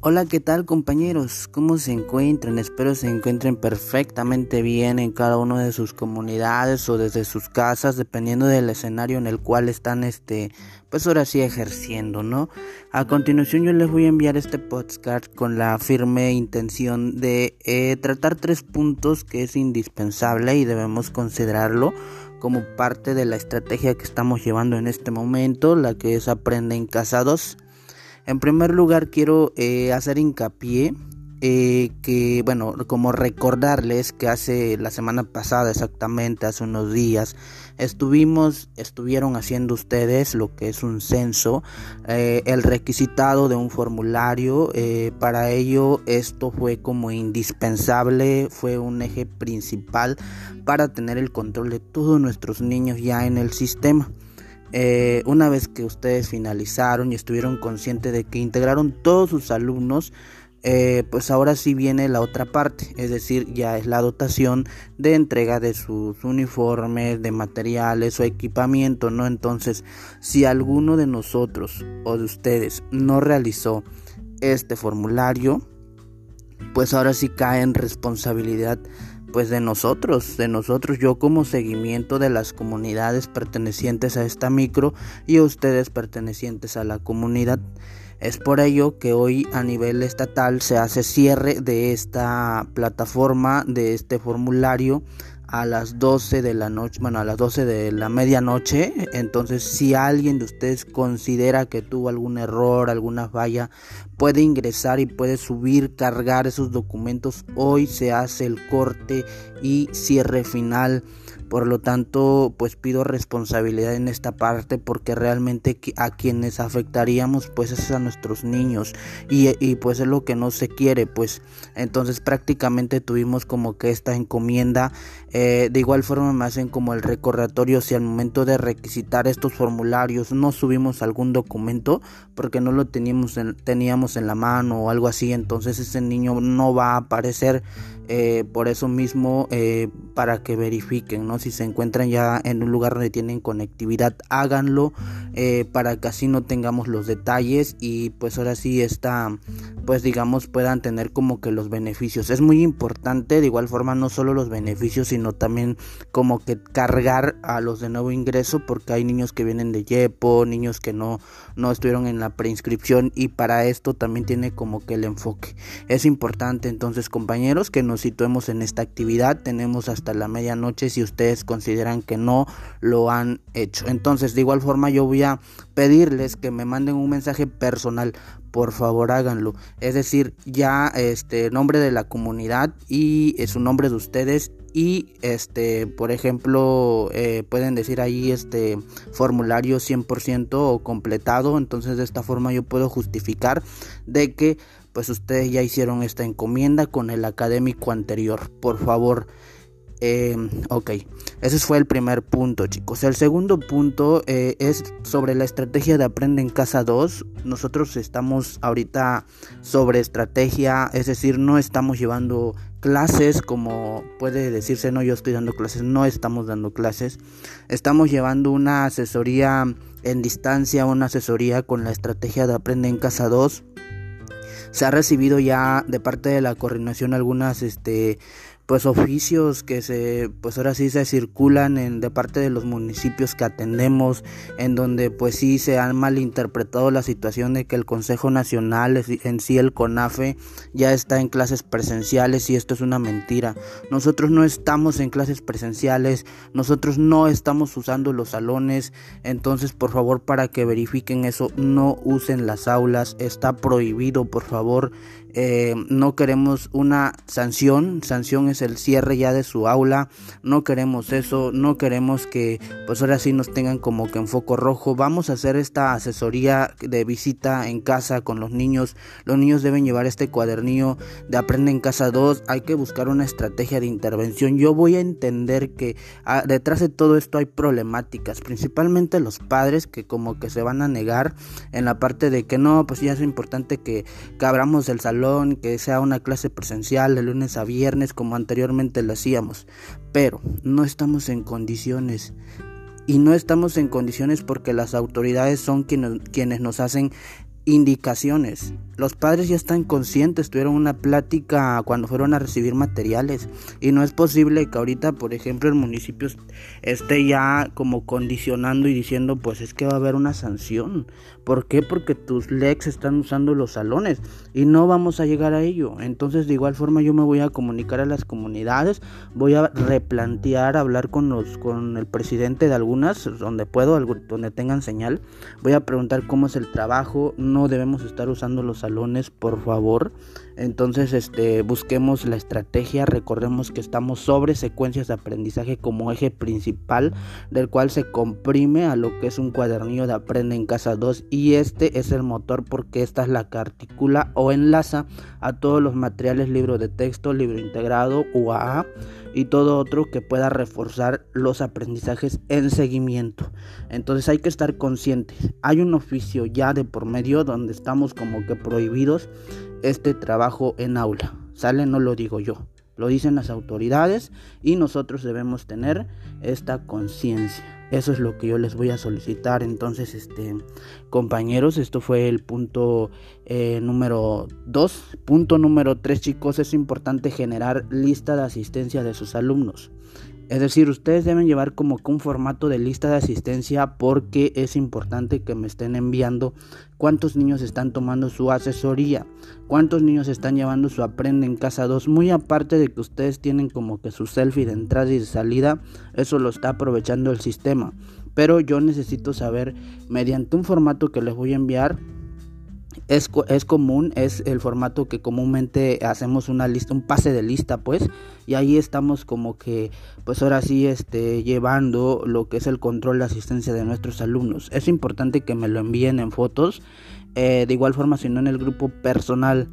Hola, ¿qué tal compañeros? ¿Cómo se encuentran? Espero se encuentren perfectamente bien en cada una de sus comunidades o desde sus casas, dependiendo del escenario en el cual están, este, pues ahora sí ejerciendo, ¿no? A continuación yo les voy a enviar este podcast con la firme intención de eh, tratar tres puntos que es indispensable y debemos considerarlo como parte de la estrategia que estamos llevando en este momento, la que es Aprende en Casa 2. En primer lugar, quiero eh, hacer hincapié eh, que, bueno, como recordarles que hace la semana pasada, exactamente hace unos días, estuvimos, estuvieron haciendo ustedes lo que es un censo, eh, el requisitado de un formulario. para ello, esto fue como indispensable, fue un eje principal para tener el control de todos nuestros niños ya en el sistema. Eh, una vez que ustedes finalizaron y estuvieron conscientes de que integraron todos sus alumnos, eh, pues ahora sí viene la otra parte, es decir, ya es la dotación de entrega de sus uniformes, de materiales o equipamiento, ¿no? Entonces, si alguno de nosotros o de ustedes no realizó este formulario, pues ahora sí cae en responsabilidad pues de nosotros, de nosotros, yo como seguimiento de las comunidades pertenecientes a esta micro y ustedes pertenecientes a la comunidad. Es por ello que hoy a nivel estatal se hace cierre de esta plataforma, de este formulario a las 12 de la noche, bueno, a las 12 de la medianoche. Entonces, si alguien de ustedes considera que tuvo algún error, alguna falla, puede ingresar y puede subir, cargar esos documentos. Hoy se hace el corte y cierre final. Por lo tanto, pues pido responsabilidad en esta parte porque realmente a quienes afectaríamos pues es a nuestros niños y, y pues es lo que no se quiere pues entonces prácticamente tuvimos como que esta encomienda eh, de igual forma me hacen como el recordatorio si al momento de requisitar estos formularios no subimos algún documento porque no lo teníamos en, teníamos en la mano o algo así entonces ese niño no va a aparecer eh, por eso mismo eh, para que verifiquen no si se encuentran ya en un lugar donde tienen conectividad háganlo eh, para que así no tengamos los detalles y pues ahora sí está pues digamos puedan tener como que los beneficios. Es muy importante de igual forma no solo los beneficios sino también como que cargar a los de nuevo ingreso porque hay niños que vienen de Yepo niños que no no estuvieron en la preinscripción y para esto también tiene como que el enfoque es importante entonces compañeros que nos situemos en esta actividad. Tenemos hasta la medianoche si ustedes consideran que no lo han hecho. Entonces, de igual forma, yo voy a pedirles que me manden un mensaje personal. Por favor, háganlo. Es decir, ya este nombre de la comunidad y es su nombre de ustedes y este por ejemplo eh, pueden decir ahí este formulario 100% o completado entonces de esta forma yo puedo justificar de que pues ustedes ya hicieron esta encomienda con el académico anterior. Por favor, eh, ok, ese fue el primer punto, chicos. El segundo punto eh, es sobre la estrategia de Aprende en Casa 2. Nosotros estamos ahorita sobre estrategia, es decir, no estamos llevando clases como puede decirse, no, yo estoy dando clases, no estamos dando clases. Estamos llevando una asesoría en distancia, una asesoría con la estrategia de Aprende en Casa 2 se ha recibido ya de parte de la coordinación algunas este pues oficios que se pues ahora sí se circulan en de parte de los municipios que atendemos en donde pues sí se han malinterpretado la situación de que el Consejo Nacional en sí el CONAFE ya está en clases presenciales y esto es una mentira. Nosotros no estamos en clases presenciales, nosotros no estamos usando los salones, entonces por favor para que verifiquen eso no usen las aulas, está prohibido, por favor. Eh, no queremos una sanción, sanción es el cierre ya de su aula, no queremos eso, no queremos que pues ahora sí nos tengan como que en foco rojo, vamos a hacer esta asesoría de visita en casa con los niños, los niños deben llevar este cuadernillo de Aprende en Casa 2, hay que buscar una estrategia de intervención, yo voy a entender que ah, detrás de todo esto hay problemáticas, principalmente los padres que como que se van a negar en la parte de que no, pues ya es importante que, que abramos el salón que sea una clase presencial de lunes a viernes como anteriormente lo hacíamos. Pero no estamos en condiciones. Y no estamos en condiciones porque las autoridades son quienes, nos hacen indicaciones. Los padres ya están conscientes, tuvieron una plática cuando fueron a recibir materiales y no es posible que ahorita, por ejemplo, el municipio esté ya como condicionando y diciendo, pues es que va a haber una sanción. ¿Por qué? Porque tus lex están usando los salones y no vamos a llegar a ello. Entonces, de igual forma yo me voy a comunicar a las comunidades, voy a replantear, hablar con los con el presidente de algunas donde puedo, donde tengan señal. Voy a preguntar cómo es el trabajo, no debemos estar usando los salones, por favor. Entonces, este, busquemos la estrategia, recordemos que estamos sobre secuencias de aprendizaje como eje principal, del cual se comprime a lo que es un cuadernillo de Aprende en Casa 2 y este es el motor porque esta es la que articula o enlaza a todos los materiales, libro de texto, libro integrado, UAA y todo otro que pueda reforzar los aprendizajes en seguimiento. Entonces hay que estar conscientes. Hay un oficio ya de por medio donde estamos como que prohibidos este trabajo en aula. ¿Sale? No lo digo yo. Lo dicen las autoridades y nosotros debemos tener esta conciencia. Eso es lo que yo les voy a solicitar. Entonces, este, compañeros, esto fue el punto eh, número 2. Punto número 3, chicos, es importante generar lista de asistencia de sus alumnos. Es decir, ustedes deben llevar como que un formato de lista de asistencia porque es importante que me estén enviando cuántos niños están tomando su asesoría, cuántos niños están llevando su aprende en casa 2, muy aparte de que ustedes tienen como que su selfie de entrada y de salida, eso lo está aprovechando el sistema. Pero yo necesito saber mediante un formato que les voy a enviar es, es, común, es el formato que comúnmente hacemos una lista, un pase de lista, pues, y ahí estamos como que, pues ahora sí, este, llevando lo que es el control de asistencia de nuestros alumnos. Es importante que me lo envíen en fotos, eh, de igual forma, si no en el grupo personal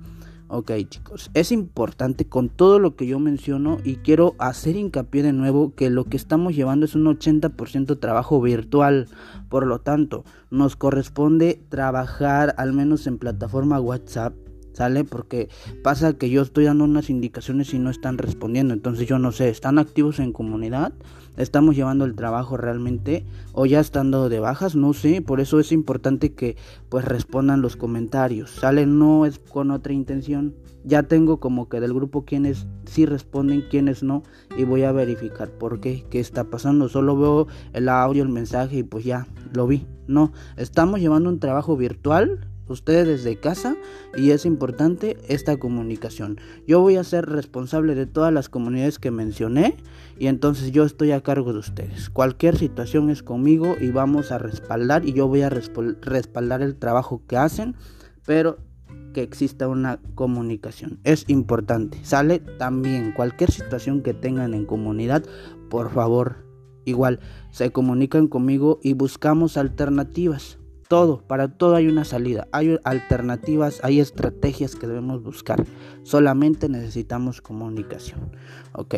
Ok chicos, es importante con todo lo que yo menciono y quiero hacer hincapié de nuevo que lo que estamos llevando es un 80% trabajo virtual. Por lo tanto, nos corresponde trabajar al menos en plataforma WhatsApp ¿Sale? Porque pasa que yo estoy dando unas indicaciones y no están respondiendo. Entonces yo no sé, ¿están activos en comunidad? ¿Estamos llevando el trabajo realmente? ¿O ya están dando de bajas? No sé. Por eso es importante que pues respondan los comentarios. ¿Sale? No es con otra intención. Ya tengo como que del grupo quienes sí responden, quienes no. Y voy a verificar por qué, qué está pasando. Solo veo el audio, el mensaje y pues ya, lo vi. No, estamos llevando un trabajo virtual ustedes desde casa y es importante esta comunicación. Yo voy a ser responsable de todas las comunidades que mencioné y entonces yo estoy a cargo de ustedes. Cualquier situación es conmigo y vamos a respaldar y yo voy a respaldar el trabajo que hacen, pero que exista una comunicación. Es importante. Sale también cualquier situación que tengan en comunidad, por favor, igual se comunican conmigo y buscamos alternativas todo, para todo hay una salida, hay alternativas, hay estrategias que debemos buscar. Solamente necesitamos comunicación. Ok.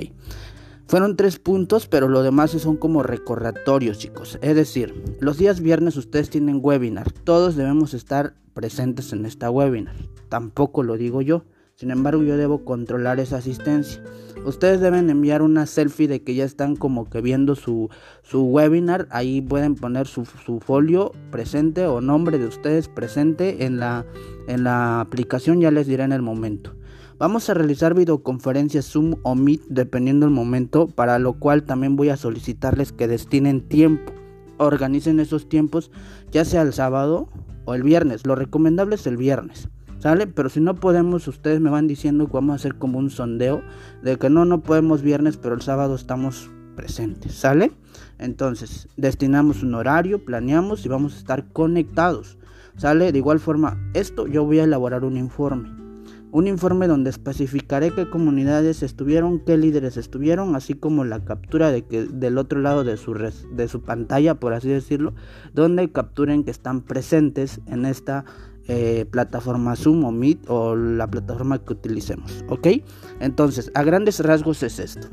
Fueron tres puntos, pero lo demás son como recordatorios, chicos. Es decir, los días viernes ustedes tienen webinar. Todos debemos estar presentes en esta webinar. Tampoco lo digo yo. Sin embargo, yo debo controlar esa asistencia. Ustedes deben enviar una selfie de que ya están como que viendo su, su webinar. Ahí pueden poner su, su, folio presente o nombre de ustedes presente en la, en la aplicación. Ya les diré en el momento. Vamos a realizar videoconferencias Zoom o Meet dependiendo del momento, para lo cual también voy a solicitarles que destinen tiempo. Organicen esos tiempos, ya sea el sábado o el viernes. Lo recomendable es el viernes. ¿Sale? Pero si no podemos, ustedes me van diciendo que vamos a hacer como un sondeo de que no, no podemos viernes, pero el sábado estamos presentes. ¿Sale? Entonces, destinamos un horario, planeamos y vamos a estar conectados. ¿Sale? De igual forma, esto yo voy a elaborar un informe. Un informe donde especificaré qué comunidades estuvieron, qué líderes estuvieron, así como la captura de que del otro lado de su, de su pantalla, por así decirlo, donde capturen que están presentes en esta eh, plataforma Zoom o Meet o la plataforma que utilicemos. ¿Ok? Entonces, a grandes rasgos es esto.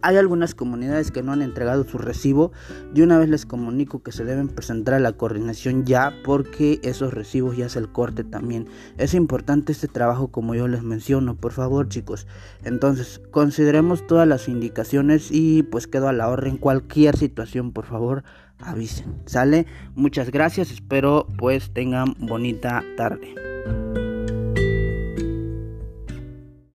Hay algunas comunidades que no han entregado su recibo. De una vez les comunico que se deben presentar a la coordinación ya porque esos recibos ya es el corte también. Es importante este trabajo como yo les menciono, por favor chicos. Entonces, consideremos todas las indicaciones y pues quedo a la orden. Cualquier situación, por favor, avisen. ¿Sale? Muchas gracias. Espero pues tengan bonita tarde.